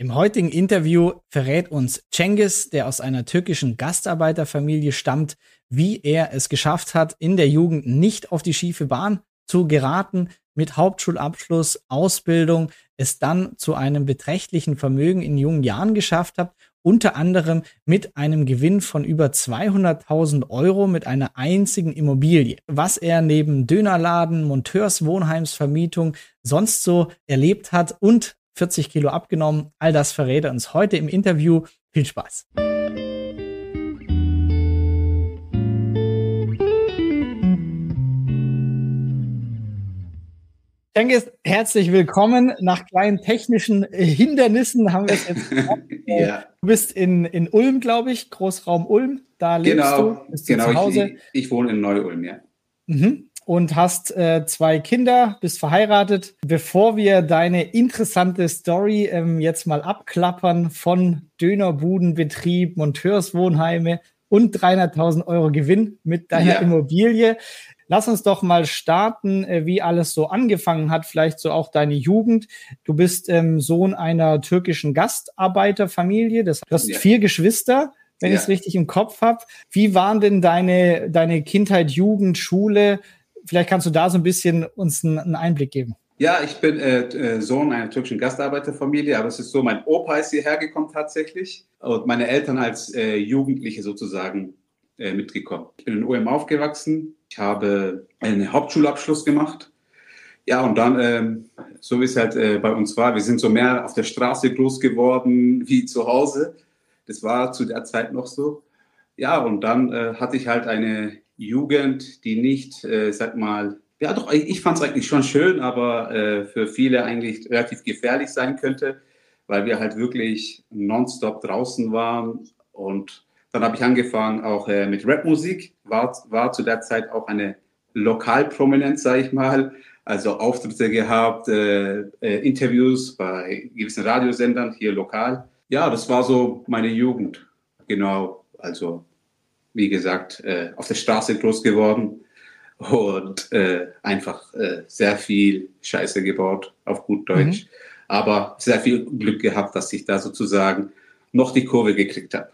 Im heutigen Interview verrät uns Cengiz, der aus einer türkischen Gastarbeiterfamilie stammt, wie er es geschafft hat, in der Jugend nicht auf die schiefe Bahn zu geraten, mit Hauptschulabschluss, Ausbildung, es dann zu einem beträchtlichen Vermögen in jungen Jahren geschafft hat, unter anderem mit einem Gewinn von über 200.000 Euro mit einer einzigen Immobilie. Was er neben Dönerladen, Monteurswohnheimsvermietung sonst so erlebt hat und 40 Kilo abgenommen. All das verrät er uns heute im Interview. Viel Spaß. Cengiz, herzlich willkommen. Nach kleinen technischen Hindernissen haben wir es jetzt. ja. Du bist in, in Ulm, glaube ich, Großraum Ulm. Da lebst genau, du. Bist genau, zu Hause. Ich, ich wohne in Neu-Ulm, ja. Mhm und hast äh, zwei Kinder, bist verheiratet. Bevor wir deine interessante Story ähm, jetzt mal abklappern von Dönerbudenbetrieb, Monteurswohnheime und 300.000 Euro Gewinn mit deiner ja. Immobilie, lass uns doch mal starten, äh, wie alles so angefangen hat, vielleicht so auch deine Jugend. Du bist ähm, Sohn einer türkischen Gastarbeiterfamilie, das, du hast ja. vier Geschwister wenn ja. ich es richtig im Kopf habe. Wie waren denn deine, deine Kindheit, Jugend, Schule? Vielleicht kannst du da so ein bisschen uns einen Einblick geben. Ja, ich bin äh, äh, Sohn einer türkischen Gastarbeiterfamilie, aber es ist so, mein Opa ist hierher gekommen tatsächlich und meine Eltern als äh, Jugendliche sozusagen äh, mitgekommen. Ich bin in OM aufgewachsen, ich habe einen Hauptschulabschluss gemacht. Ja, und dann, ähm, so wie es halt äh, bei uns war, wir sind so mehr auf der Straße groß geworden wie zu Hause. Das war zu der Zeit noch so. Ja, und dann äh, hatte ich halt eine Jugend, die nicht, äh, sag mal, ja doch, ich fand es eigentlich schon schön, aber äh, für viele eigentlich relativ gefährlich sein könnte, weil wir halt wirklich nonstop draußen waren. Und dann habe ich angefangen auch äh, mit Rapmusik, war, war zu der Zeit auch eine Lokalprominenz, sage ich mal. Also Auftritte gehabt, äh, äh, Interviews bei gewissen Radiosendern hier lokal. Ja, das war so meine Jugend. Genau, also wie gesagt, äh, auf der Straße groß geworden und äh, einfach äh, sehr viel Scheiße gebaut, auf gut Deutsch. Mhm. Aber sehr viel Glück gehabt, dass ich da sozusagen noch die Kurve gekriegt habe.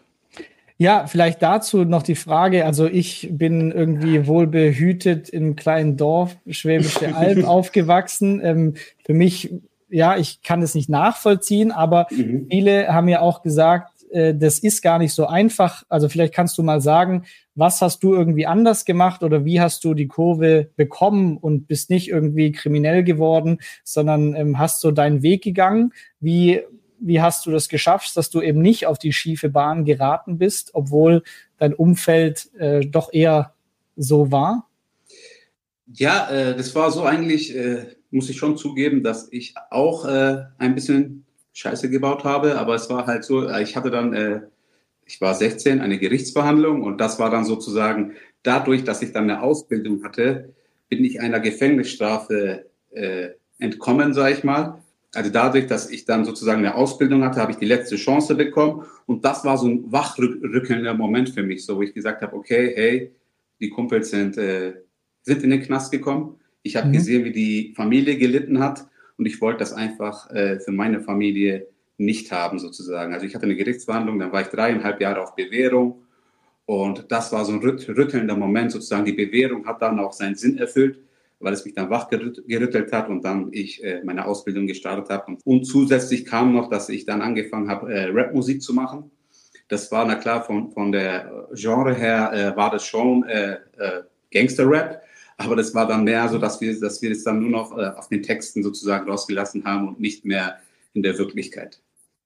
Ja, vielleicht dazu noch die Frage. Also ich bin irgendwie wohlbehütet im kleinen Dorf Schwäbische Alb aufgewachsen. Ähm, für mich, ja, ich kann es nicht nachvollziehen, aber mhm. viele haben ja auch gesagt, äh, das ist gar nicht so einfach. Also vielleicht kannst du mal sagen, was hast du irgendwie anders gemacht oder wie hast du die Kurve bekommen und bist nicht irgendwie kriminell geworden, sondern ähm, hast so deinen Weg gegangen. Wie, wie hast du das geschafft, dass du eben nicht auf die schiefe Bahn geraten bist, obwohl dein Umfeld äh, doch eher so war? Ja, äh, das war so eigentlich, äh, muss ich schon zugeben, dass ich auch äh, ein bisschen Scheiße gebaut habe, aber es war halt so, äh, ich hatte dann, äh, ich war 16, eine Gerichtsverhandlung und das war dann sozusagen dadurch, dass ich dann eine Ausbildung hatte, bin ich einer Gefängnisstrafe äh, entkommen, sage ich mal. Also dadurch, dass ich dann sozusagen eine Ausbildung hatte, habe ich die letzte Chance bekommen und das war so ein wachrückender Moment für mich, so wo ich gesagt habe, okay, hey, die Kumpels sind, äh, sind in den Knast gekommen. Ich habe mhm. gesehen, wie die Familie gelitten hat und ich wollte das einfach äh, für meine Familie nicht haben sozusagen. Also ich hatte eine Gerichtsverhandlung, dann war ich dreieinhalb Jahre auf Bewährung und das war so ein rüttelnder Moment sozusagen. Die Bewährung hat dann auch seinen Sinn erfüllt, weil es mich dann wachgerüttelt hat und dann ich äh, meine Ausbildung gestartet habe. Und, und, zusätzlich kam noch, dass ich dann angefangen habe, äh, Rapmusik zu machen. Das war, na klar, von, von der Genre her äh, war das schon äh, äh, Gangster-Rap. Aber das war dann mehr so, dass wir, dass wir das dann nur noch äh, auf den Texten sozusagen rausgelassen haben und nicht mehr in der Wirklichkeit.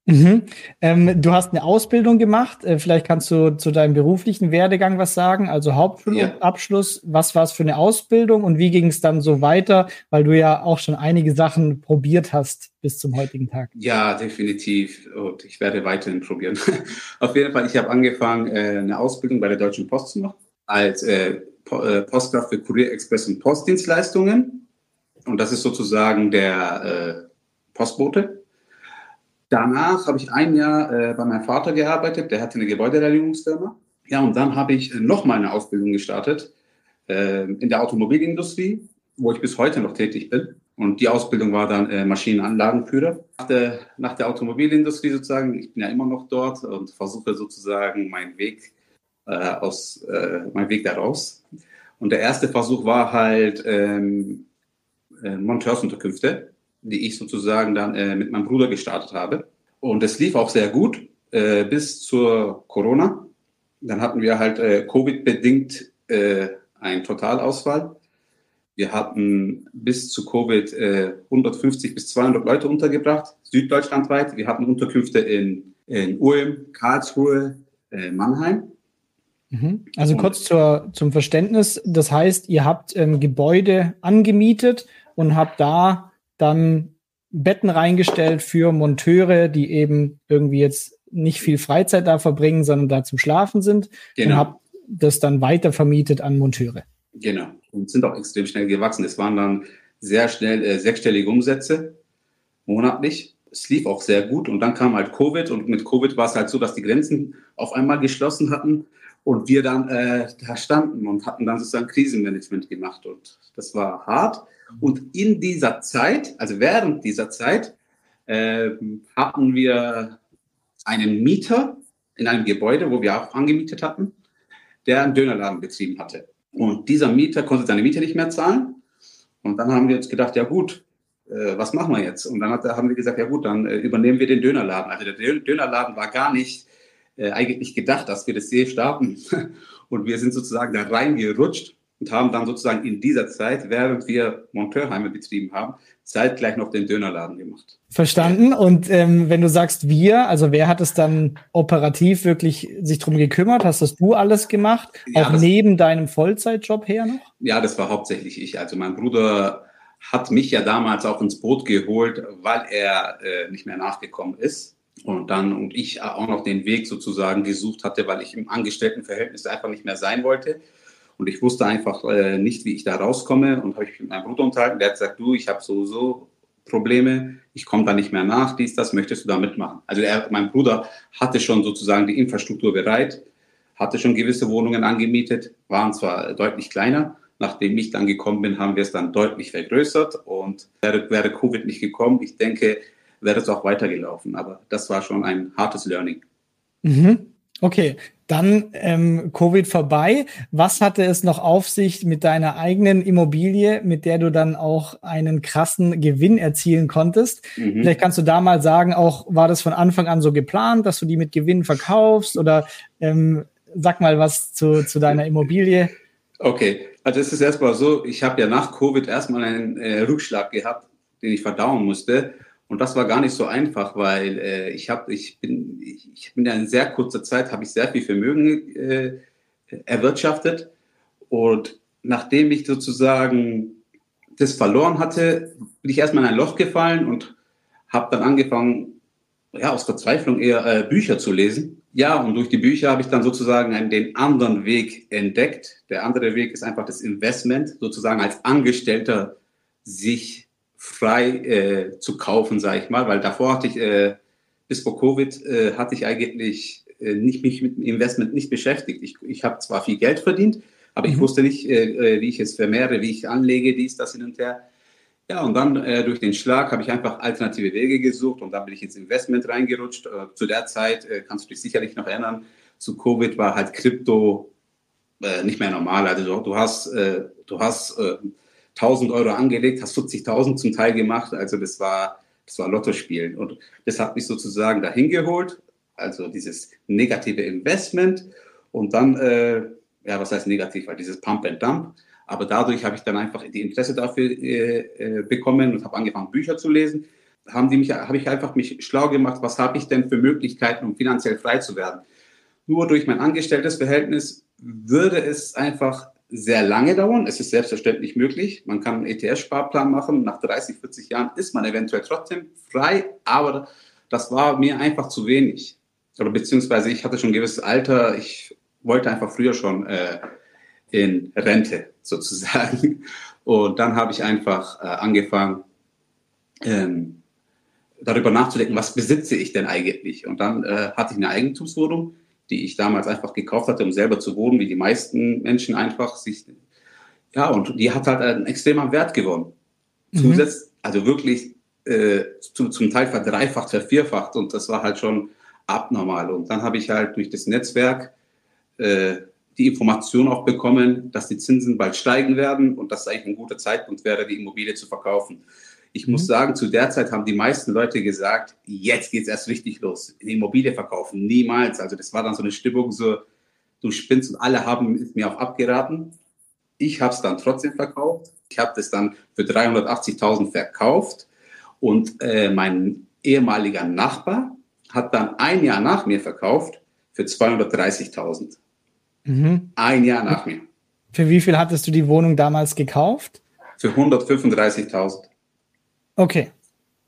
Mhm. Ähm, du hast eine Ausbildung gemacht. Äh, vielleicht kannst du zu deinem beruflichen Werdegang was sagen. Also Hauptschulabschluss. Ja. Was war es für eine Ausbildung und wie ging es dann so weiter? Weil du ja auch schon einige Sachen probiert hast bis zum heutigen Tag. Ja, definitiv. Und ich werde weiterhin probieren. Auf jeden Fall, ich habe angefangen, äh, eine Ausbildung bei der Deutschen Post zu machen als äh, Postkraft für Kurier, Express und Postdienstleistungen. Und das ist sozusagen der äh, Postbote. Danach habe ich ein Jahr äh, bei meinem Vater gearbeitet, der hatte eine Gebäudereinigungsfirma. Ja, und dann habe ich äh, nochmal eine Ausbildung gestartet äh, in der Automobilindustrie, wo ich bis heute noch tätig bin. Und die Ausbildung war dann äh, Maschinenanlagenführer. Nach der, nach der Automobilindustrie sozusagen, ich bin ja immer noch dort und versuche sozusagen meinen Weg äh, aus, äh, meinen Weg daraus. Und der erste Versuch war halt ähm, äh, Monteursunterkünfte, die ich sozusagen dann äh, mit meinem Bruder gestartet habe. Und es lief auch sehr gut äh, bis zur Corona. Dann hatten wir halt äh, Covid-bedingt äh, einen Totalausfall. Wir hatten bis zu Covid äh, 150 bis 200 Leute untergebracht, süddeutschlandweit. Wir hatten Unterkünfte in, in Ulm, Karlsruhe, äh, Mannheim. Mhm. Also kurz zur, zum Verständnis, das heißt, ihr habt ähm, Gebäude angemietet und habt da dann Betten reingestellt für Monteure, die eben irgendwie jetzt nicht viel Freizeit da verbringen, sondern da zum Schlafen sind genau. und habt das dann weiter vermietet an Monteure. Genau. Und sind auch extrem schnell gewachsen. Es waren dann sehr schnell äh, sechsstellige Umsätze monatlich. Es lief auch sehr gut und dann kam halt Covid und mit Covid war es halt so, dass die Grenzen auf einmal geschlossen hatten und wir dann äh, da standen und hatten dann sozusagen Krisenmanagement gemacht und das war hart. Und in dieser Zeit, also während dieser Zeit, äh, hatten wir einen Mieter in einem Gebäude, wo wir auch angemietet hatten, der einen Dönerladen betrieben hatte. Und dieser Mieter konnte seine Miete nicht mehr zahlen. Und dann haben wir uns gedacht, ja gut, äh, was machen wir jetzt? Und dann hat, haben wir gesagt, ja gut, dann äh, übernehmen wir den Dönerladen. Also der Dönerladen war gar nicht äh, eigentlich gedacht, dass wir das je starten. Und wir sind sozusagen da reingerutscht und haben dann sozusagen in dieser Zeit, während wir Monteurheime betrieben haben, zeitgleich noch den Dönerladen gemacht. Verstanden. Und ähm, wenn du sagst wir, also wer hat es dann operativ wirklich sich drum gekümmert? Hast das du alles gemacht? Ja, auch neben deinem Vollzeitjob her noch? Ja, das war hauptsächlich ich. Also mein Bruder hat mich ja damals auch ins Boot geholt, weil er äh, nicht mehr nachgekommen ist. Und dann und ich auch noch den Weg sozusagen gesucht hatte, weil ich im Angestelltenverhältnis einfach nicht mehr sein wollte. Und ich wusste einfach äh, nicht, wie ich da rauskomme. Und habe ich mit meinem Bruder unterhalten. Der hat gesagt, du, ich habe sowieso Probleme, ich komme da nicht mehr nach, dies, das, möchtest du da mitmachen? Also er, mein Bruder hatte schon sozusagen die Infrastruktur bereit, hatte schon gewisse Wohnungen angemietet, waren zwar deutlich kleiner. Nachdem ich dann gekommen bin, haben wir es dann deutlich vergrößert und wäre, wäre Covid nicht gekommen, ich denke, wäre es auch weitergelaufen. Aber das war schon ein hartes Learning. Mhm. Okay, dann ähm, Covid vorbei. Was hatte es noch auf sich mit deiner eigenen Immobilie, mit der du dann auch einen krassen Gewinn erzielen konntest? Mhm. Vielleicht kannst du da mal sagen, auch war das von Anfang an so geplant, dass du die mit Gewinn verkaufst oder ähm, sag mal was zu, zu deiner Immobilie. Okay, also es ist erstmal so, ich habe ja nach Covid erstmal einen äh, Rückschlag gehabt, den ich verdauen musste. Und das war gar nicht so einfach, weil äh, ich habe, ich bin, ich, bin ja in sehr kurzer Zeit habe ich sehr viel Vermögen äh, erwirtschaftet und nachdem ich sozusagen das verloren hatte, bin ich erstmal in ein Loch gefallen und habe dann angefangen, ja aus Verzweiflung eher äh, Bücher zu lesen. Ja, und durch die Bücher habe ich dann sozusagen einen, den anderen Weg entdeckt. Der andere Weg ist einfach das Investment, sozusagen als Angestellter sich frei äh, zu kaufen, sage ich mal, weil davor hatte ich, äh, bis vor Covid, äh, hatte ich eigentlich äh, nicht, mich mit dem Investment nicht beschäftigt. Ich, ich habe zwar viel Geld verdient, aber mhm. ich wusste nicht, äh, äh, wie ich es vermehre, wie ich anlege, dies, das hin und her. Ja, und dann durch den Schlag habe ich einfach alternative Wege gesucht und dann bin ich ins Investment reingerutscht. Zu der Zeit, kannst du dich sicherlich noch erinnern, zu Covid war halt Krypto nicht mehr normal. Also du hast, du hast 1000 Euro angelegt, hast 40.000 zum Teil gemacht. Also das war, das war Lottospielen. Und das hat mich sozusagen dahin geholt. Also dieses negative Investment. Und dann, äh, ja, was heißt negativ? Weil dieses Pump and Dump. Aber dadurch habe ich dann einfach die Interesse dafür äh, äh, bekommen und habe angefangen, Bücher zu lesen. Haben die mich, habe ich einfach mich schlau gemacht, was habe ich denn für Möglichkeiten, um finanziell frei zu werden? Nur durch mein angestelltes Verhältnis würde es einfach sehr lange dauern. Es ist selbstverständlich möglich. Man kann einen ETS-Sparplan machen. Nach 30, 40 Jahren ist man eventuell trotzdem frei, aber das war mir einfach zu wenig. Oder beziehungsweise ich hatte schon ein gewisses Alter. Ich wollte einfach früher schon äh, in Rente sozusagen. Und dann habe ich einfach äh, angefangen, ähm, darüber nachzudenken, was besitze ich denn eigentlich? Und dann äh, hatte ich eine Eigentumswohnung die ich damals einfach gekauft hatte, um selber zu wohnen, wie die meisten Menschen einfach sich, ja, und die hat halt einen extremen Wert gewonnen. mhm. zusätzlich, also wirklich äh, zu, zum Teil verdreifacht, vervierfacht und das war halt schon abnormal. Und dann habe ich halt durch das Netzwerk äh, die Information auch bekommen, dass die Zinsen bald steigen werden und dass es eigentlich ein guter Zeitpunkt wäre, die Immobilie zu verkaufen. Ich muss mhm. sagen, zu der Zeit haben die meisten Leute gesagt, jetzt geht es erst richtig los. Eine Immobilie verkaufen, niemals. Also das war dann so eine Stimmung, so du spinnst und alle haben mir auch abgeraten. Ich habe es dann trotzdem verkauft. Ich habe das dann für 380.000 verkauft und äh, mein ehemaliger Nachbar hat dann ein Jahr nach mir verkauft für 230.000. Mhm. Ein Jahr nach mir. Für wie viel hattest du die Wohnung damals gekauft? Für 135.000. Okay.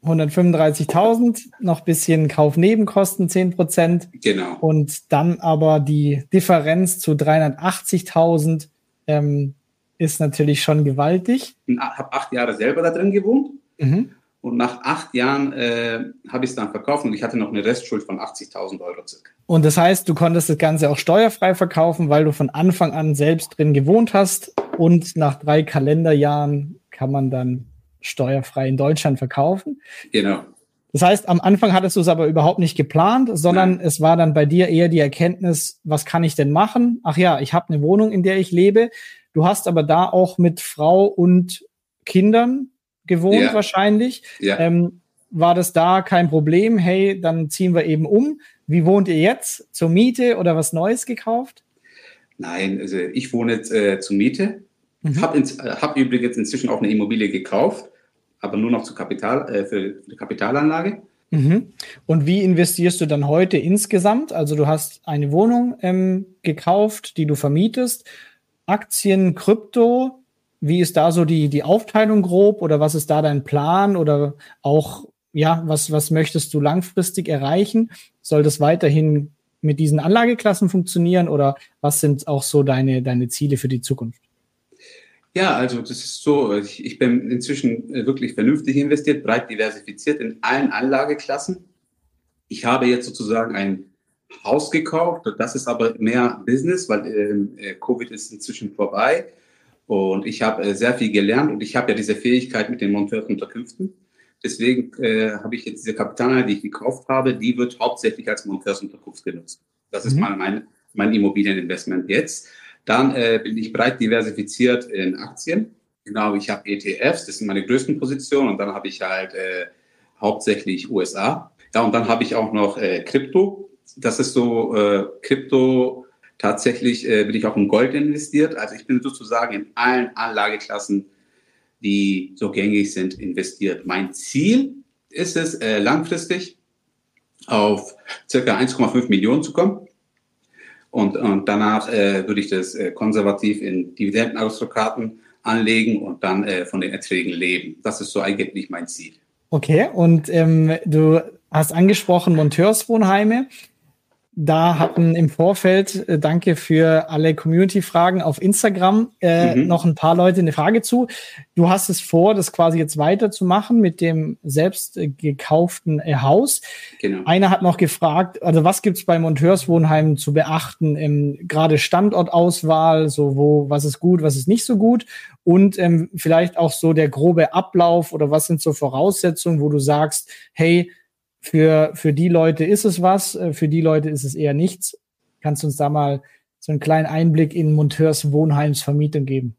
135.000, noch bisschen Kaufnebenkosten, 10 Prozent. Genau. Und dann aber die Differenz zu 380.000 ähm, ist natürlich schon gewaltig. Ich habe acht Jahre selber da drin gewohnt. Mhm. Und nach acht Jahren äh, habe ich es dann verkauft und ich hatte noch eine Restschuld von 80.000 Euro circa. Und das heißt, du konntest das Ganze auch steuerfrei verkaufen, weil du von Anfang an selbst drin gewohnt hast und nach drei Kalenderjahren kann man dann steuerfrei in Deutschland verkaufen. Genau. Das heißt, am Anfang hattest du es aber überhaupt nicht geplant, sondern Nein. es war dann bei dir eher die Erkenntnis, was kann ich denn machen? Ach ja, ich habe eine Wohnung, in der ich lebe. Du hast aber da auch mit Frau und Kindern gewohnt ja. wahrscheinlich. Ja. Ähm, war das da kein Problem? Hey, dann ziehen wir eben um. Wie wohnt ihr jetzt? Zur Miete oder was Neues gekauft? Nein, also ich wohne jetzt äh, zur Miete. Mhm. Habe äh, hab übrigens inzwischen auch eine Immobilie gekauft, aber nur noch zur Kapital, äh, für, für die Kapitalanlage. Mhm. Und wie investierst du dann heute insgesamt? Also du hast eine Wohnung ähm, gekauft, die du vermietest, Aktien, Krypto, wie ist da so die, die Aufteilung grob oder was ist da dein Plan oder auch, ja, was, was möchtest du langfristig erreichen? Soll das weiterhin mit diesen Anlageklassen funktionieren oder was sind auch so deine, deine Ziele für die Zukunft? Ja, also das ist so, ich, ich bin inzwischen äh, wirklich vernünftig investiert, breit diversifiziert in allen Anlageklassen. Ich habe jetzt sozusagen ein Haus gekauft, das ist aber mehr Business, weil ähm, äh, Covid ist inzwischen vorbei. Und ich habe äh, sehr viel gelernt und ich habe ja diese Fähigkeit mit den Monteursunterkünften. Deswegen äh, habe ich jetzt diese Kapitalanlage, die ich gekauft habe, die wird hauptsächlich als Monteursunterkunft genutzt. Das ist mhm. mal mein, mein Immobilieninvestment jetzt. Dann äh, bin ich breit diversifiziert in Aktien. Genau, ich habe ETFs, das sind meine größten Positionen. Und dann habe ich halt äh, hauptsächlich USA. Ja, und dann habe ich auch noch äh, Krypto. Das ist so äh, Krypto Tatsächlich äh, bin ich auch in Gold investiert. Also ich bin sozusagen in allen Anlageklassen, die so gängig sind, investiert. Mein Ziel ist es, äh, langfristig auf circa 1,5 Millionen zu kommen. Und, und danach äh, würde ich das äh, konservativ in Dividendenausdruckkarten anlegen und dann äh, von den Erträgen leben. Das ist so eigentlich mein Ziel. Okay, und ähm, du hast angesprochen Monteurswohnheime. Da hatten im Vorfeld, äh, danke für alle Community-Fragen auf Instagram, äh, mhm. noch ein paar Leute eine Frage zu. Du hast es vor, das quasi jetzt weiterzumachen mit dem selbst äh, gekauften äh, Haus. Genau. Einer hat noch gefragt, also was gibt's bei Monteurswohnheimen zu beachten, ähm, gerade Standortauswahl, so wo, was ist gut, was ist nicht so gut und ähm, vielleicht auch so der grobe Ablauf oder was sind so Voraussetzungen, wo du sagst, hey, für, für die Leute ist es was, äh, für die Leute ist es eher nichts. Kannst du uns da mal so einen kleinen Einblick in Monteurs Wohnheimsvermietung geben?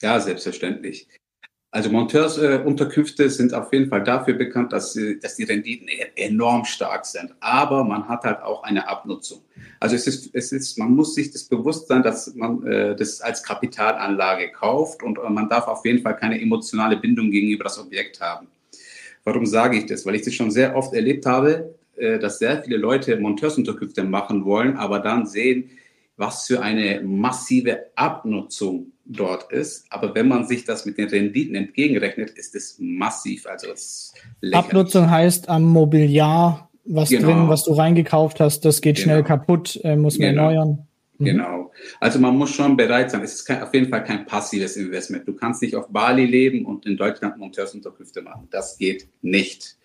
Ja, selbstverständlich. Also Monteursunterkünfte äh, sind auf jeden Fall dafür bekannt, dass, dass die Renditen e-, enorm stark sind. Aber man hat halt auch eine Abnutzung. Also es ist, es ist, man muss sich das bewusst sein, dass man äh, das als Kapitalanlage kauft und äh, man darf auf jeden Fall keine emotionale Bindung gegenüber das Objekt haben. Warum sage ich das? Weil ich das schon sehr oft erlebt habe, äh, dass sehr viele Leute Monteursunterkünfte machen wollen, aber dann sehen, was für eine massive Abnutzung dort ist. Aber wenn man sich das mit den Renditen entgegenrechnet, ist es massiv. Also es Abnutzung heißt am Mobiliar, was genau. drin, was du reingekauft hast, das geht genau. schnell kaputt, äh, muss man genau. erneuern. Mhm. Genau. Also man muss schon bereit sein. Es ist kein, auf jeden Fall kein passives Investment. Du kannst nicht auf Bali leben und in Deutschland Monteursunterkünfte machen. Das geht nicht.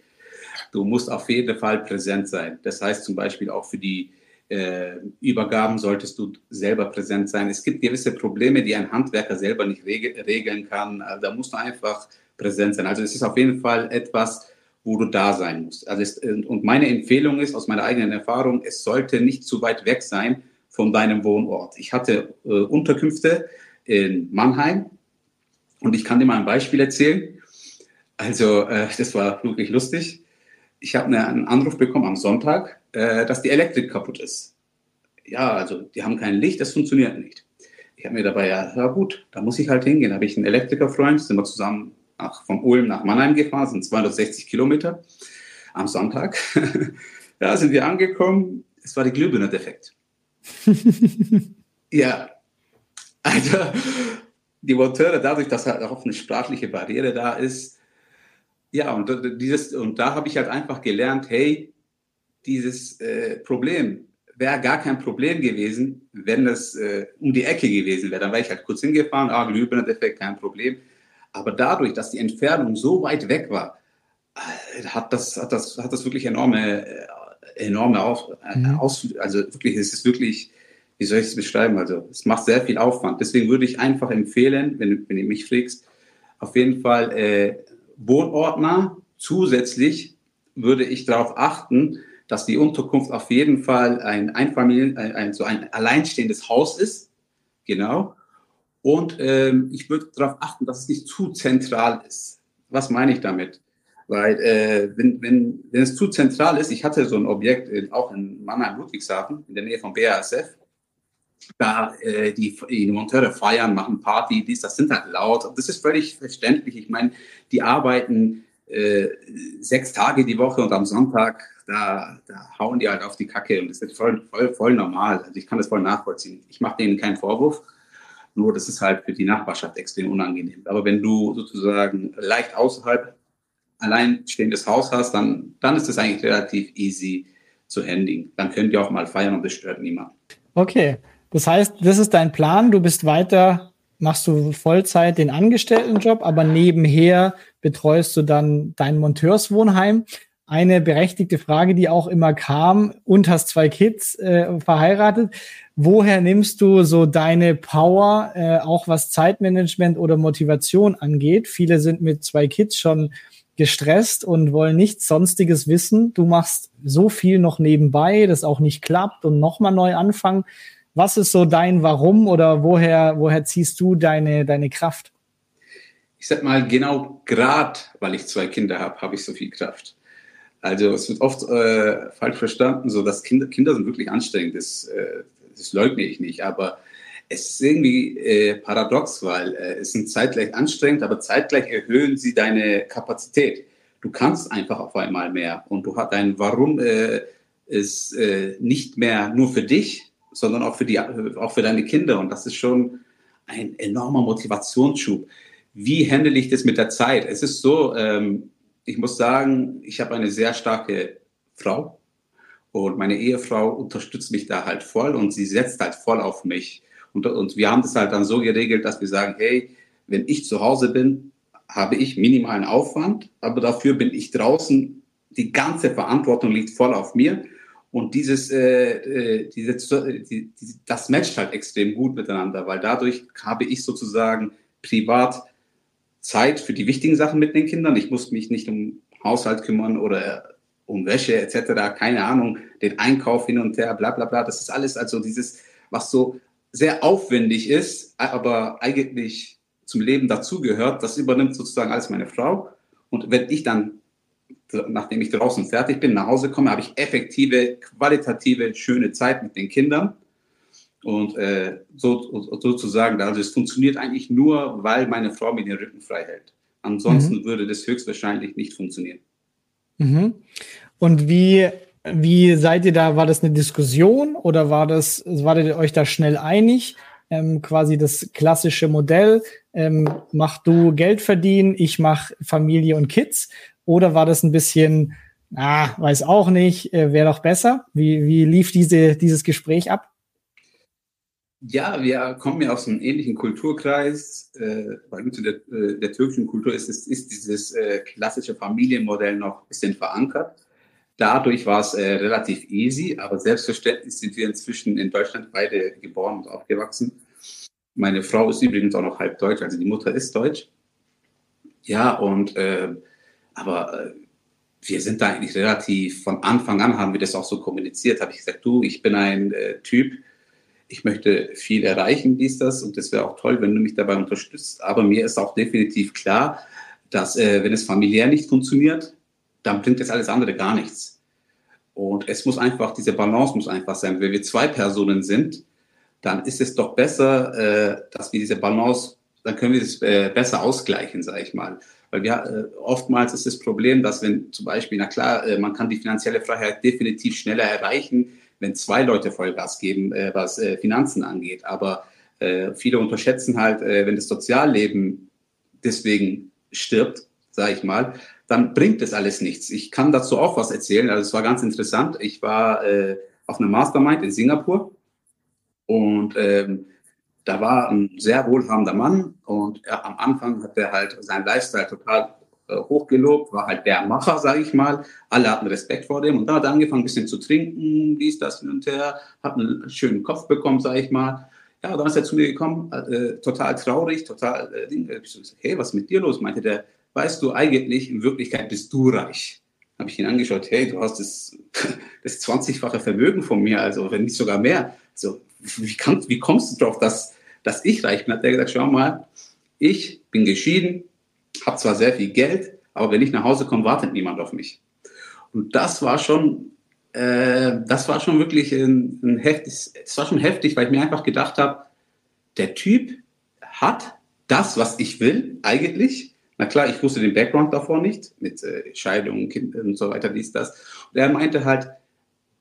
Du musst auf jeden Fall präsent sein. Das heißt zum Beispiel auch für die äh, Übergaben solltest du selber präsent sein. Es gibt gewisse Probleme, die ein Handwerker selber nicht reg regeln kann. Also da musst du einfach präsent sein. Also es ist auf jeden Fall etwas, wo du da sein musst. Also es, und meine Empfehlung ist aus meiner eigenen Erfahrung, es sollte nicht zu weit weg sein von deinem Wohnort. Ich hatte äh, Unterkünfte in Mannheim und ich kann dir mal ein Beispiel erzählen. Also äh, das war wirklich lustig. Ich habe einen Anruf bekommen am Sonntag, äh, dass die Elektrik kaputt ist. Ja, also die haben kein Licht, das funktioniert nicht. Ich habe mir dabei, ja, ja gut, da muss ich halt hingehen. Da habe ich einen Elektrikerfreund, sind wir zusammen nach, vom Ulm nach Mannheim gefahren, sind 260 Kilometer am Sonntag. da sind wir angekommen, es war die Glühbirne defekt. ja, also die Monteure, dadurch, dass halt auch eine sprachliche Barriere da ist, ja, und, dieses, und da habe ich halt einfach gelernt, hey, dieses äh, Problem wäre gar kein Problem gewesen, wenn es äh, um die Ecke gewesen wäre. Dann wäre ich halt kurz hingefahren, ah, Glühbirne-Defekt, kein Problem. Aber dadurch, dass die Entfernung so weit weg war, äh, hat das, hat das, hat das wirklich enorme, äh, enorme Auf, äh, mhm. Aus, also wirklich, es ist wirklich, wie soll ich es beschreiben? Also, es macht sehr viel Aufwand. Deswegen würde ich einfach empfehlen, wenn, wenn du mich fragst, auf jeden Fall äh, Wohnordner. Zusätzlich würde ich darauf achten, dass die Unterkunft auf jeden Fall ein Einfamilien, ein, ein, so ein alleinstehendes Haus ist. Genau. Und ähm, ich würde darauf achten, dass es nicht zu zentral ist. Was meine ich damit? Weil äh, wenn, wenn, wenn es zu zentral ist, ich hatte so ein Objekt in, auch in Mannheim-Ludwigshafen, in der Nähe von BASF, da äh, die, die Monteure feiern, machen Party, dies, das sind halt laut. Das ist völlig verständlich. Ich meine, die arbeiten äh, sechs Tage die Woche und am Sonntag, da, da hauen die halt auf die Kacke und das ist voll, voll, voll normal. Also ich kann das voll nachvollziehen. Ich mache denen keinen Vorwurf. Nur das ist halt für die Nachbarschaft extrem unangenehm. Aber wenn du sozusagen leicht außerhalb alleinstehendes Haus hast, dann, dann ist es eigentlich relativ easy zu handeln. Dann könnt ihr auch mal feiern und das stört niemand. Okay. Das heißt, das ist dein Plan. Du bist weiter, machst du Vollzeit den Angestelltenjob, aber nebenher betreust du dann dein Monteurswohnheim. Eine berechtigte Frage, die auch immer kam, und hast zwei Kids äh, verheiratet woher nimmst du so deine Power, äh, auch was Zeitmanagement oder Motivation angeht? Viele sind mit zwei Kids schon gestresst und wollen nichts Sonstiges wissen. Du machst so viel noch nebenbei, das auch nicht klappt und nochmal neu anfangen. Was ist so dein Warum oder woher, woher ziehst du deine, deine Kraft? Ich sag mal, genau gerade, weil ich zwei Kinder habe, habe ich so viel Kraft. Also es wird oft äh, falsch verstanden, so dass Kinder, Kinder sind wirklich anstrengend. Das, äh, das leugne ich nicht, aber es ist irgendwie äh, paradox, weil äh, es sind zeitgleich anstrengend, aber zeitgleich erhöhen sie deine Kapazität. Du kannst einfach auf einmal mehr und du hast dein Warum äh, ist äh, nicht mehr nur für dich, sondern auch für die, auch für deine Kinder und das ist schon ein enormer Motivationsschub. Wie handle ich das mit der Zeit? Es ist so, ähm, ich muss sagen, ich habe eine sehr starke Frau, und meine Ehefrau unterstützt mich da halt voll und sie setzt halt voll auf mich. Und, und wir haben das halt dann so geregelt, dass wir sagen, hey, wenn ich zu Hause bin, habe ich minimalen Aufwand, aber dafür bin ich draußen. Die ganze Verantwortung liegt voll auf mir. Und dieses, äh, äh diese, die, die, das matcht halt extrem gut miteinander, weil dadurch habe ich sozusagen privat Zeit für die wichtigen Sachen mit den Kindern. Ich muss mich nicht um Haushalt kümmern oder um Wäsche etc., keine Ahnung, den Einkauf hin und her, bla bla bla. Das ist alles also dieses, was so sehr aufwendig ist, aber eigentlich zum Leben dazugehört. Das übernimmt sozusagen alles meine Frau. Und wenn ich dann, nachdem ich draußen fertig bin, nach Hause komme, habe ich effektive, qualitative, schöne Zeit mit den Kindern. Und äh, so, sozusagen, also es funktioniert eigentlich nur, weil meine Frau mir den Rücken frei hält. Ansonsten mhm. würde das höchstwahrscheinlich nicht funktionieren. Mhm. Und wie, wie seid ihr da? War das eine Diskussion oder war das, war ihr euch da schnell einig? Ähm, quasi das klassische Modell, ähm, mach du Geld verdienen, ich mach Familie und Kids? Oder war das ein bisschen, ah, weiß auch nicht, äh, wäre doch besser? Wie, wie lief diese, dieses Gespräch ab? Ja, wir kommen ja aus einem ähnlichen Kulturkreis. Äh, bei uns in der, äh, der türkischen Kultur ist, ist, ist dieses äh, klassische Familienmodell noch ein bisschen verankert. Dadurch war es äh, relativ easy, aber selbstverständlich sind wir inzwischen in Deutschland beide geboren und aufgewachsen. Meine Frau ist übrigens auch noch halb deutsch, also die Mutter ist deutsch. Ja, und äh, aber äh, wir sind da eigentlich relativ von Anfang an haben wir das auch so kommuniziert. Habe ich gesagt, du, ich bin ein äh, Typ, ich möchte viel erreichen, dies, das, und das wäre auch toll, wenn du mich dabei unterstützt. Aber mir ist auch definitiv klar, dass äh, wenn es familiär nicht funktioniert, dann bringt das alles andere gar nichts. Und es muss einfach, diese Balance muss einfach sein. Wenn wir zwei Personen sind, dann ist es doch besser, äh, dass wir diese Balance, dann können wir es äh, besser ausgleichen, sage ich mal. Weil wir, äh, oftmals ist das Problem, dass wenn zum Beispiel, na klar, äh, man kann die finanzielle Freiheit definitiv schneller erreichen, wenn zwei Leute Vollgas geben, äh, was äh, Finanzen angeht. Aber viele unterschätzen halt, wenn das Sozialleben deswegen stirbt, sage ich mal, dann bringt das alles nichts. Ich kann dazu auch was erzählen. Also es war ganz interessant. Ich war äh, auf einer Mastermind in Singapur und ähm, da war ein sehr wohlhabender Mann und er, am Anfang hat er halt seinen Lifestyle total äh, hochgelobt, war halt der Macher, sage ich mal. Alle hatten Respekt vor dem und da hat er angefangen, ein bisschen zu trinken, dies, das hin und her, hat einen schönen Kopf bekommen, sage ich mal. Ja, dann ist er zu mir gekommen, äh, total traurig, total, äh, gesagt, hey, was ist mit dir los? Meinte der, weißt du, eigentlich, in Wirklichkeit bist du reich. Habe ich ihn angeschaut, hey, du hast das, das 20-fache Vermögen von mir, also wenn nicht sogar mehr. So, wie, kann, wie kommst du drauf, dass, dass ich reich bin? Hat der gesagt, schau mal, ich bin geschieden, habe zwar sehr viel Geld, aber wenn ich nach Hause komme, wartet niemand auf mich. Und das war schon, äh, das war schon wirklich ein, ein heftig, es war schon heftig, weil ich mir einfach gedacht habe, der Typ hat das, was ich will, eigentlich. Na klar, ich wusste den Background davor nicht, mit äh, Scheidung, Kind und so weiter, dies, das. Und er meinte halt,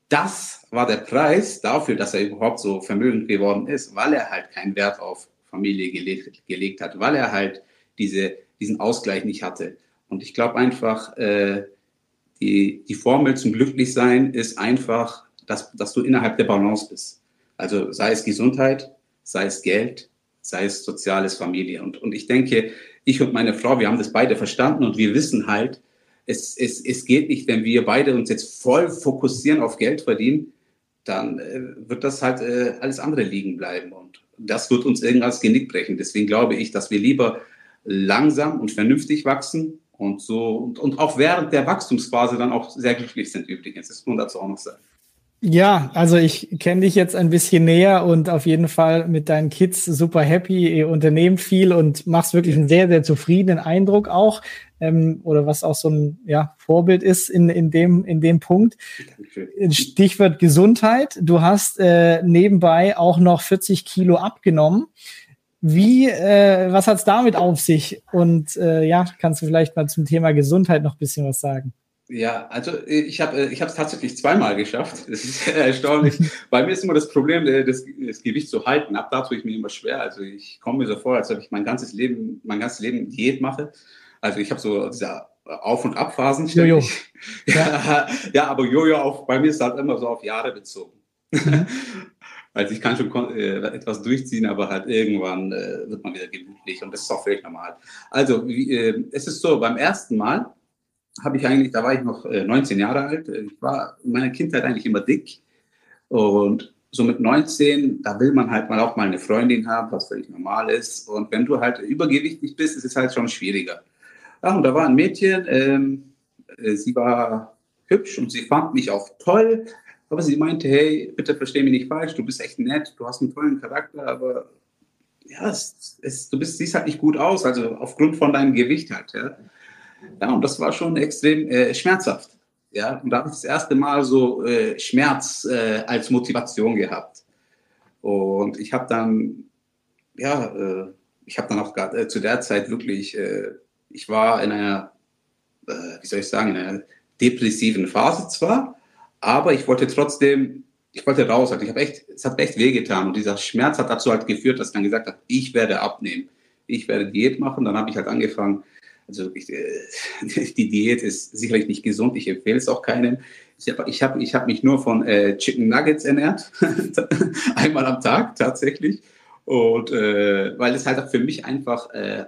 das war der Preis dafür, dass er überhaupt so vermögend geworden ist, weil er halt keinen Wert auf Familie gelegt, gelegt hat, weil er halt diese, diesen Ausgleich nicht hatte. Und ich glaube einfach, äh, die, die Formel zum Glücklichsein ist einfach, dass, dass du innerhalb der Balance bist. Also sei es Gesundheit, sei es Geld, sei es soziales Familie. Und, und ich denke, ich und meine Frau, wir haben das beide verstanden und wir wissen halt, es, es, es geht nicht, wenn wir beide uns jetzt voll fokussieren auf Geld verdienen, dann äh, wird das halt äh, alles andere liegen bleiben und das wird uns irgendwas Genick brechen. Deswegen glaube ich, dass wir lieber langsam und vernünftig wachsen und so und, und auch während der Wachstumsphase dann auch sehr glücklich sind übrigens. Das muss man dazu auch noch sagen. Ja, also ich kenne dich jetzt ein bisschen näher und auf jeden Fall mit deinen Kids super happy, ihr unternehmt viel und machst wirklich einen sehr, sehr zufriedenen Eindruck auch, ähm, oder was auch so ein ja, Vorbild ist in, in, dem, in dem Punkt. Stichwort Gesundheit. Du hast äh, nebenbei auch noch 40 Kilo abgenommen. Wie, äh, was hat's damit auf sich? Und äh, ja, kannst du vielleicht mal zum Thema Gesundheit noch ein bisschen was sagen? Ja, also ich habe äh, ich es tatsächlich zweimal geschafft. Das ist erstaunlich. Bei mir ist immer das Problem, äh, das, das Gewicht zu halten. Ab da tue ich mir immer schwer. Also ich komme mir so vor, als ob ich mein ganzes Leben, mein ganzes Leben Diät mache. Also ich habe so diese Auf- und Abphasen Jojo. Ja, ja, aber Jojo auf, bei mir ist halt immer so auf Jahre bezogen. Mhm. also ich kann schon äh, etwas durchziehen, aber halt irgendwann äh, wird man wieder gemütlich und das ist auch völlig normal. Also wie, äh, es ist so, beim ersten Mal habe ich eigentlich, da war ich noch äh, 19 Jahre alt. Ich war in meiner Kindheit eigentlich immer dick. Und so mit 19, da will man halt mal auch mal eine Freundin haben, was völlig normal ist. Und wenn du halt übergewichtig bist, ist es halt schon schwieriger. Ja, und da war ein Mädchen, ähm, äh, sie war hübsch und sie fand mich auch toll. Aber sie meinte, hey, bitte versteh mich nicht falsch, du bist echt nett, du hast einen tollen Charakter, aber ja, es, es, du bist, siehst halt nicht gut aus, also aufgrund von deinem Gewicht halt. Ja. Ja, und das war schon extrem äh, schmerzhaft. Ja, und da habe ich das erste Mal so äh, Schmerz äh, als Motivation gehabt. Und ich habe dann, ja, äh, ich habe dann auch grad, äh, zu der Zeit wirklich, äh, ich war in einer, wie soll ich sagen, in einer depressiven Phase zwar, aber ich wollte trotzdem, ich wollte raus. Also ich habe echt, es hat echt wehgetan. Und dieser Schmerz hat dazu halt geführt, dass ich dann gesagt habe, ich werde abnehmen. Ich werde Diät machen. Dann habe ich halt angefangen, also ich, äh, die Diät ist sicherlich nicht gesund, ich empfehle es auch keinem. Ich habe ich hab, ich hab mich nur von äh, Chicken Nuggets ernährt, einmal am Tag tatsächlich. Und äh, weil es halt auch für mich einfach äh,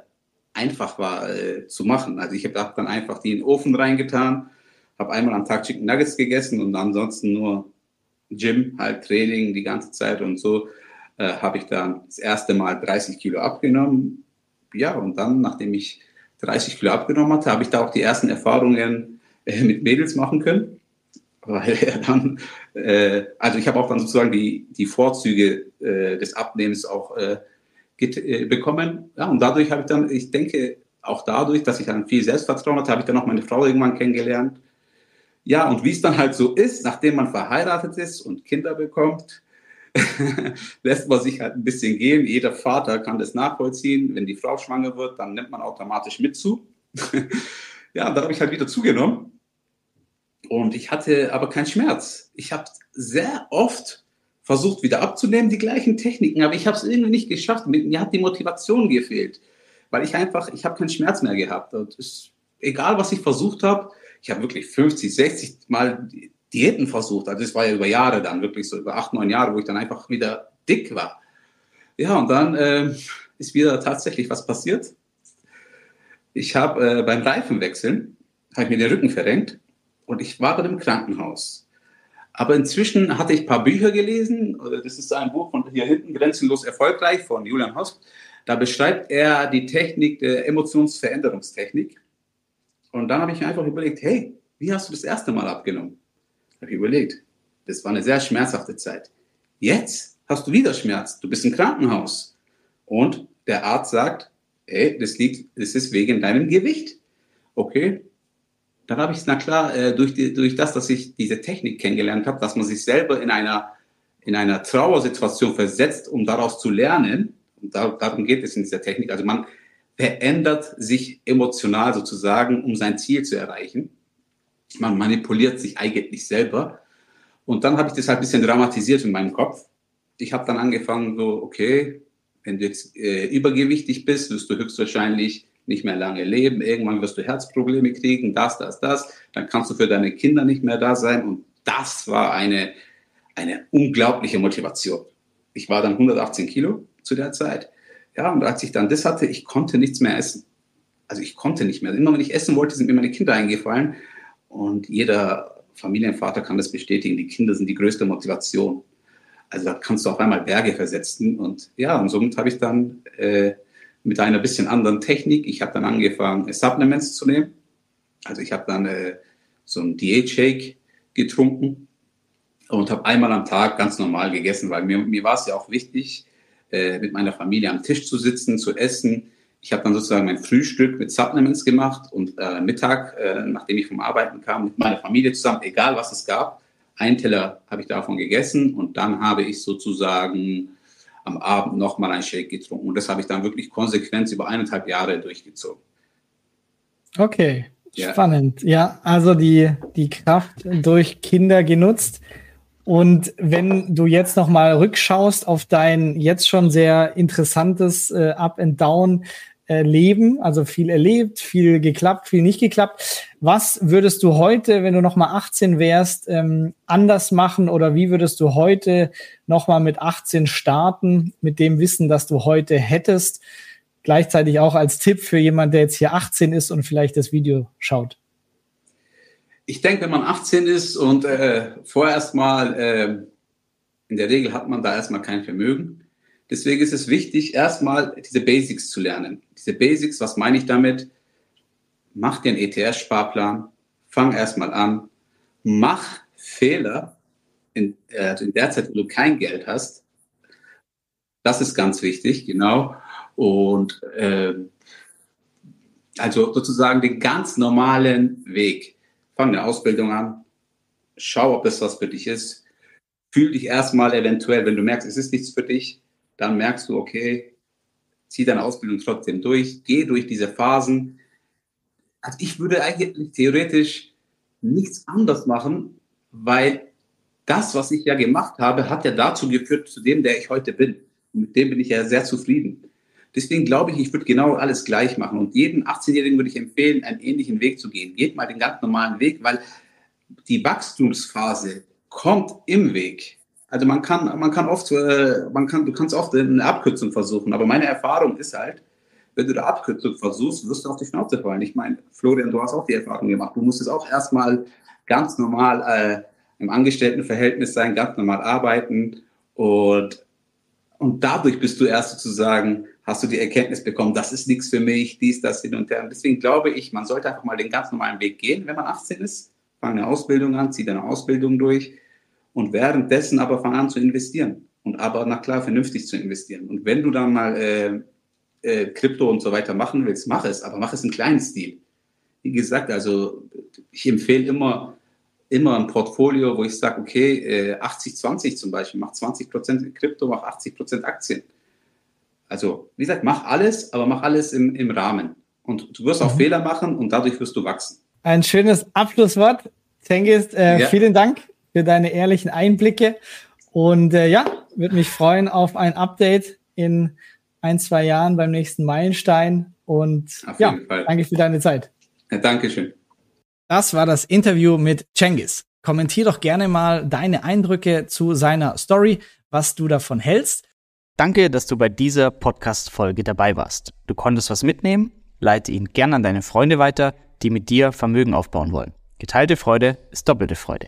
einfach war äh, zu machen. Also ich habe dann einfach die in den Ofen reingetan, habe einmal am Tag Chicken Nuggets gegessen und ansonsten nur Gym, halt Training die ganze Zeit und so äh, habe ich dann das erste Mal 30 Kilo abgenommen. Ja, und dann, nachdem ich 30 Kilo abgenommen hatte, habe ich da auch die ersten Erfahrungen äh, mit Mädels machen können. Weil er dann, äh, also ich habe auch dann sozusagen die, die Vorzüge äh, des Abnehmens auch äh, äh, bekommen. Ja, und dadurch habe ich dann, ich denke, auch dadurch, dass ich dann viel Selbstvertrauen hatte, habe ich dann auch meine Frau irgendwann kennengelernt. Ja, und wie es dann halt so ist, nachdem man verheiratet ist und Kinder bekommt, lässt man sich halt ein bisschen gehen. Jeder Vater kann das nachvollziehen. Wenn die Frau schwanger wird, dann nimmt man automatisch mit zu. ja, da habe ich halt wieder zugenommen. Und ich hatte aber keinen Schmerz. Ich habe sehr oft versucht, wieder abzunehmen, die gleichen Techniken, aber ich habe es irgendwie nicht geschafft. Mir hat die Motivation gefehlt, weil ich einfach, ich habe keinen Schmerz mehr gehabt. Und ist, egal, was ich versucht habe, ich habe wirklich 50, 60 Mal Diäten versucht. Also es war ja über Jahre dann, wirklich so über acht, neun Jahre, wo ich dann einfach wieder dick war. Ja, und dann äh, ist wieder tatsächlich was passiert. Ich habe äh, beim Reifenwechseln, habe ich mir den Rücken verrenkt und ich war dann im Krankenhaus. Aber inzwischen hatte ich ein paar Bücher gelesen. Das ist ein Buch von hier hinten, Grenzenlos erfolgreich von Julian Hosp. Da beschreibt er die Technik der Emotionsveränderungstechnik. Und dann habe ich einfach überlegt, hey, wie hast du das erste Mal abgenommen? Habe ich überlegt. Das war eine sehr schmerzhafte Zeit. Jetzt hast du wieder Schmerz. Du bist im Krankenhaus. Und der Arzt sagt, hey, das liegt, das ist wegen deinem Gewicht. Okay, dann habe ich es, na klar, äh, durch, die, durch das, dass ich diese Technik kennengelernt habe, dass man sich selber in einer, in einer Trauersituation versetzt, um daraus zu lernen. Und da, darum geht es in dieser Technik. Also man verändert sich emotional sozusagen, um sein Ziel zu erreichen. Man manipuliert sich eigentlich selber. Und dann habe ich das halt ein bisschen dramatisiert in meinem Kopf. Ich habe dann angefangen, so, okay, wenn du jetzt äh, übergewichtig bist, wirst du höchstwahrscheinlich nicht mehr lange leben, irgendwann wirst du Herzprobleme kriegen, das, das, das, dann kannst du für deine Kinder nicht mehr da sein und das war eine, eine unglaubliche Motivation. Ich war dann 118 Kilo zu der Zeit, ja, und als ich dann das hatte, ich konnte nichts mehr essen. Also ich konnte nicht mehr. Immer wenn ich essen wollte, sind mir meine Kinder eingefallen und jeder Familienvater kann das bestätigen, die Kinder sind die größte Motivation. Also da kannst du auf einmal Berge versetzen und ja, und somit habe ich dann äh, mit einer bisschen anderen Technik. Ich habe dann angefangen, Supplements zu nehmen. Also ich habe dann äh, so einen Diät-Shake getrunken und habe einmal am Tag ganz normal gegessen, weil mir, mir war es ja auch wichtig, äh, mit meiner Familie am Tisch zu sitzen, zu essen. Ich habe dann sozusagen mein Frühstück mit Supplements gemacht und äh, Mittag, äh, nachdem ich vom Arbeiten kam, mit meiner Familie zusammen, egal was es gab, ein Teller habe ich davon gegessen und dann habe ich sozusagen am Abend nochmal ein Shake getrunken. Und das habe ich dann wirklich konsequent über eineinhalb Jahre durchgezogen. Okay, ja. spannend. Ja, also die, die Kraft durch Kinder genutzt. Und wenn du jetzt nochmal rückschaust auf dein jetzt schon sehr interessantes äh, Up and Down, leben, also viel erlebt, viel geklappt, viel nicht geklappt. Was würdest du heute, wenn du noch mal 18 wärst, ähm, anders machen oder wie würdest du heute noch mal mit 18 starten, mit dem Wissen, das du heute hättest? Gleichzeitig auch als Tipp für jemand, der jetzt hier 18 ist und vielleicht das Video schaut. Ich denke, wenn man 18 ist und äh, vorerst mal, äh, in der Regel hat man da erstmal kein Vermögen, Deswegen ist es wichtig, erstmal diese Basics zu lernen. Diese Basics, was meine ich damit? Mach dir einen ETS-Sparplan, fang erstmal an, mach Fehler in, äh, in der Zeit, wo du kein Geld hast. Das ist ganz wichtig, genau. Und äh, also sozusagen den ganz normalen Weg. Fang eine Ausbildung an, schau, ob das was für dich ist. Fühl dich erstmal eventuell, wenn du merkst, es ist nichts für dich, dann merkst du, okay, zieh deine Ausbildung trotzdem durch, geh durch diese Phasen. Also ich würde eigentlich theoretisch nichts anders machen, weil das, was ich ja gemacht habe, hat ja dazu geführt, zu dem, der ich heute bin. Und mit dem bin ich ja sehr zufrieden. Deswegen glaube ich, ich würde genau alles gleich machen. Und jedem 18-Jährigen würde ich empfehlen, einen ähnlichen Weg zu gehen. Geht mal den ganz normalen Weg, weil die Wachstumsphase kommt im Weg. Also man kann, man kann oft, äh, man kann, du kannst oft eine Abkürzung versuchen, aber meine Erfahrung ist halt, wenn du eine Abkürzung versuchst, wirst du auf die Schnauze fallen. Ich meine, Florian, du hast auch die Erfahrung gemacht. Du musstest auch erstmal ganz normal äh, im Angestelltenverhältnis sein, ganz normal arbeiten und, und dadurch bist du erst sozusagen, hast du die Erkenntnis bekommen, das ist nichts für mich, dies, das, hin und her. Und deswegen glaube ich, man sollte einfach mal den ganz normalen Weg gehen, wenn man 18 ist. Fang eine Ausbildung an, zieh deine Ausbildung durch und währenddessen aber fang an zu investieren. Und aber, na klar, vernünftig zu investieren. Und wenn du dann mal äh, äh, Krypto und so weiter machen willst, mach es, aber mach es in kleinen Stil. Wie gesagt, also ich empfehle immer, immer ein Portfolio, wo ich sage, okay, 80-20 äh, zum Beispiel, mach 20% Krypto, mach 80% Aktien. Also, wie gesagt, mach alles, aber mach alles im, im Rahmen. Und du wirst auch mhm. Fehler machen und dadurch wirst du wachsen. Ein schönes Abschlusswort. Zengist, äh, ja. vielen Dank für deine ehrlichen Einblicke. Und äh, ja, würde mich freuen auf ein Update in ein, zwei Jahren beim nächsten Meilenstein. Und auf ja, danke für deine Zeit. Ja, Dankeschön. Das war das Interview mit Cengiz. Kommentier doch gerne mal deine Eindrücke zu seiner Story, was du davon hältst. Danke, dass du bei dieser Podcast-Folge dabei warst. Du konntest was mitnehmen? Leite ihn gerne an deine Freunde weiter, die mit dir Vermögen aufbauen wollen. Geteilte Freude ist doppelte Freude.